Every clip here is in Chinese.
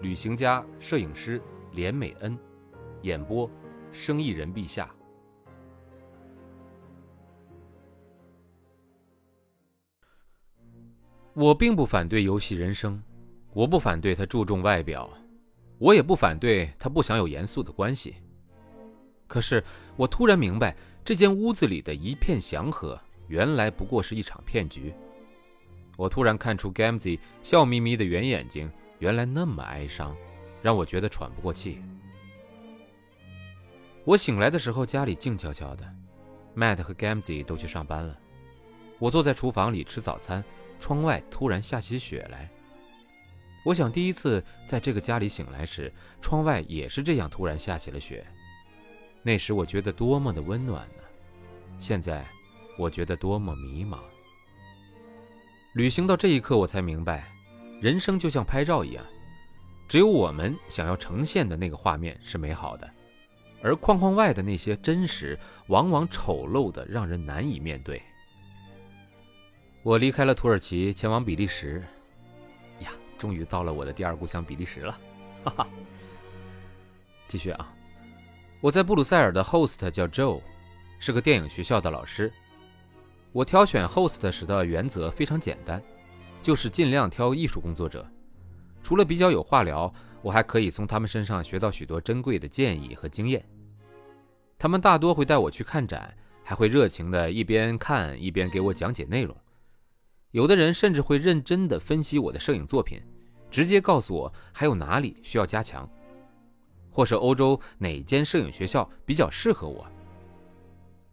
旅行家、摄影师连美恩，演播：生意人陛下。我并不反对游戏人生，我不反对他注重外表，我也不反对他不想有严肃的关系。可是，我突然明白，这间屋子里的一片祥和，原来不过是一场骗局。我突然看出 Gamzy 笑眯眯的圆眼睛，原来那么哀伤，让我觉得喘不过气。我醒来的时候，家里静悄悄的，Matt 和 Gamzy 都去上班了。我坐在厨房里吃早餐，窗外突然下起雪来。我想，第一次在这个家里醒来时，窗外也是这样突然下起了雪。那时我觉得多么的温暖呢，现在我觉得多么迷茫。旅行到这一刻，我才明白，人生就像拍照一样，只有我们想要呈现的那个画面是美好的，而框框外的那些真实，往往丑陋的让人难以面对。我离开了土耳其，前往比利时，呀，终于到了我的第二故乡比利时了，哈哈。继续啊。我在布鲁塞尔的 host 叫 Joe，是个电影学校的老师。我挑选 host 时的原则非常简单，就是尽量挑艺术工作者。除了比较有话聊，我还可以从他们身上学到许多珍贵的建议和经验。他们大多会带我去看展，还会热情地一边看一边给我讲解内容。有的人甚至会认真地分析我的摄影作品，直接告诉我还有哪里需要加强。或是欧洲哪间摄影学校比较适合我？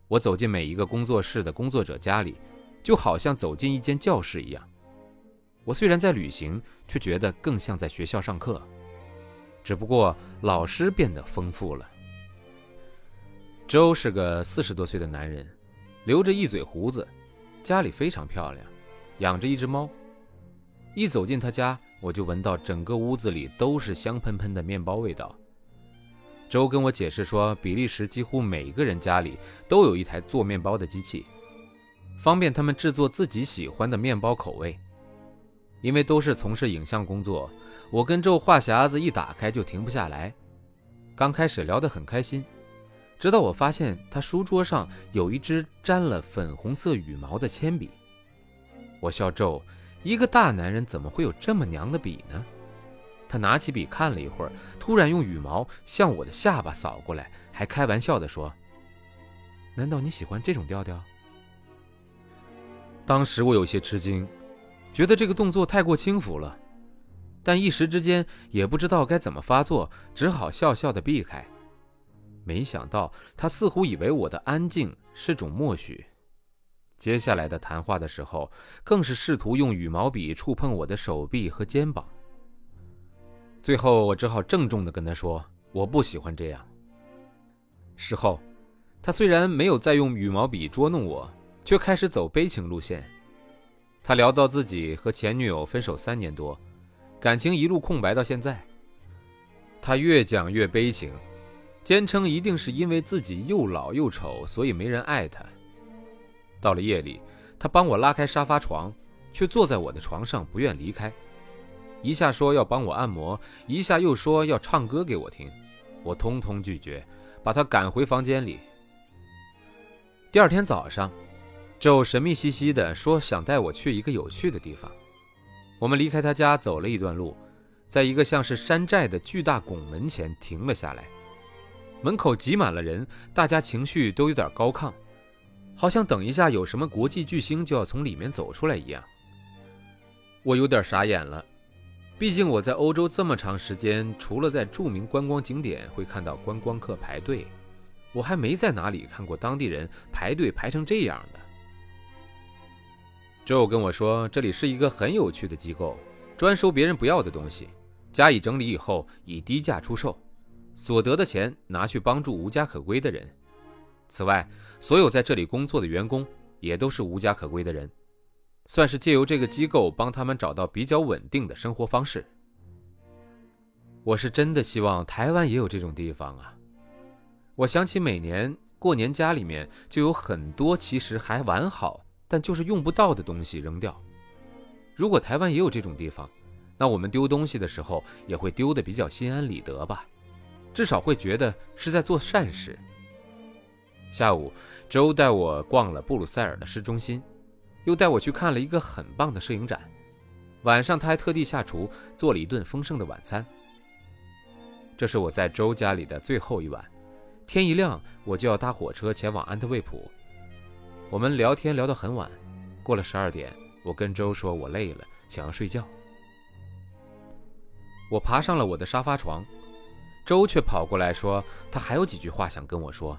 我走进每一个工作室的工作者家里，就好像走进一间教室一样。我虽然在旅行，却觉得更像在学校上课，只不过老师变得丰富了。周是个四十多岁的男人，留着一嘴胡子，家里非常漂亮，养着一只猫。一走进他家，我就闻到整个屋子里都是香喷喷的面包味道。周跟我解释说，比利时几乎每个人家里都有一台做面包的机器，方便他们制作自己喜欢的面包口味。因为都是从事影像工作，我跟周话匣子一打开就停不下来。刚开始聊得很开心，直到我发现他书桌上有一支沾了粉红色羽毛的铅笔。我笑周，一个大男人怎么会有这么娘的笔呢？他拿起笔看了一会儿，突然用羽毛向我的下巴扫过来，还开玩笑地说：“难道你喜欢这种调调？”当时我有些吃惊，觉得这个动作太过轻浮了，但一时之间也不知道该怎么发作，只好笑笑的避开。没想到他似乎以为我的安静是种默许，接下来的谈话的时候，更是试图用羽毛笔触碰我的手臂和肩膀。最后，我只好郑重的跟他说：“我不喜欢这样。”事后，他虽然没有再用羽毛笔捉弄我，却开始走悲情路线。他聊到自己和前女友分手三年多，感情一路空白到现在。他越讲越悲情，坚称一定是因为自己又老又丑，所以没人爱他。到了夜里，他帮我拉开沙发床，却坐在我的床上不愿离开。一下说要帮我按摩，一下又说要唱歌给我听，我通通拒绝，把他赶回房间里。第二天早上就神秘兮兮地说想带我去一个有趣的地方。我们离开他家走了一段路，在一个像是山寨的巨大拱门前停了下来。门口挤满了人，大家情绪都有点高亢，好像等一下有什么国际巨星就要从里面走出来一样。我有点傻眼了。毕竟我在欧洲这么长时间，除了在著名观光景点会看到观光客排队，我还没在哪里看过当地人排队排成这样的。Joe 跟我说，这里是一个很有趣的机构，专收别人不要的东西，加以整理以后以低价出售，所得的钱拿去帮助无家可归的人。此外，所有在这里工作的员工也都是无家可归的人，算是借由这个机构帮他们找到比较稳定的生活方式。我是真的希望台湾也有这种地方啊！我想起每年过年家里面就有很多其实还完好，但就是用不到的东西扔掉。如果台湾也有这种地方，那我们丢东西的时候也会丢的比较心安理得吧，至少会觉得是在做善事。下午，周带我逛了布鲁塞尔的市中心，又带我去看了一个很棒的摄影展。晚上，他还特地下厨做了一顿丰盛的晚餐。这是我在周家里的最后一晚，天一亮我就要搭火车前往安特卫普。我们聊天聊到很晚，过了十二点，我跟周说我累了，想要睡觉。我爬上了我的沙发床，周却跑过来说他还有几句话想跟我说。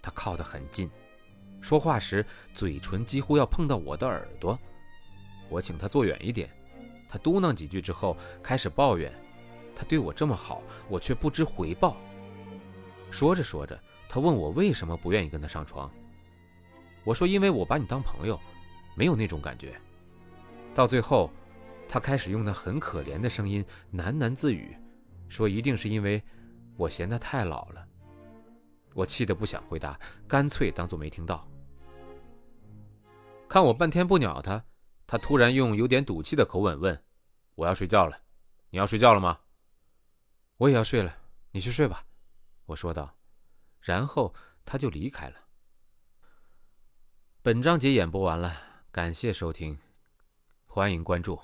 他靠得很近，说话时嘴唇几乎要碰到我的耳朵。我请他坐远一点，他嘟囔几句之后开始抱怨。他对我这么好，我却不知回报。说着说着，他问我为什么不愿意跟他上床。我说：“因为我把你当朋友，没有那种感觉。”到最后，他开始用那很可怜的声音喃喃自语，说：“一定是因为我嫌他太老了。”我气得不想回答，干脆当做没听到。看我半天不鸟他，他突然用有点赌气的口吻问：“我要睡觉了，你要睡觉了吗？”我也要睡了，你去睡吧，我说道，然后他就离开了。本章节演播完了，感谢收听，欢迎关注。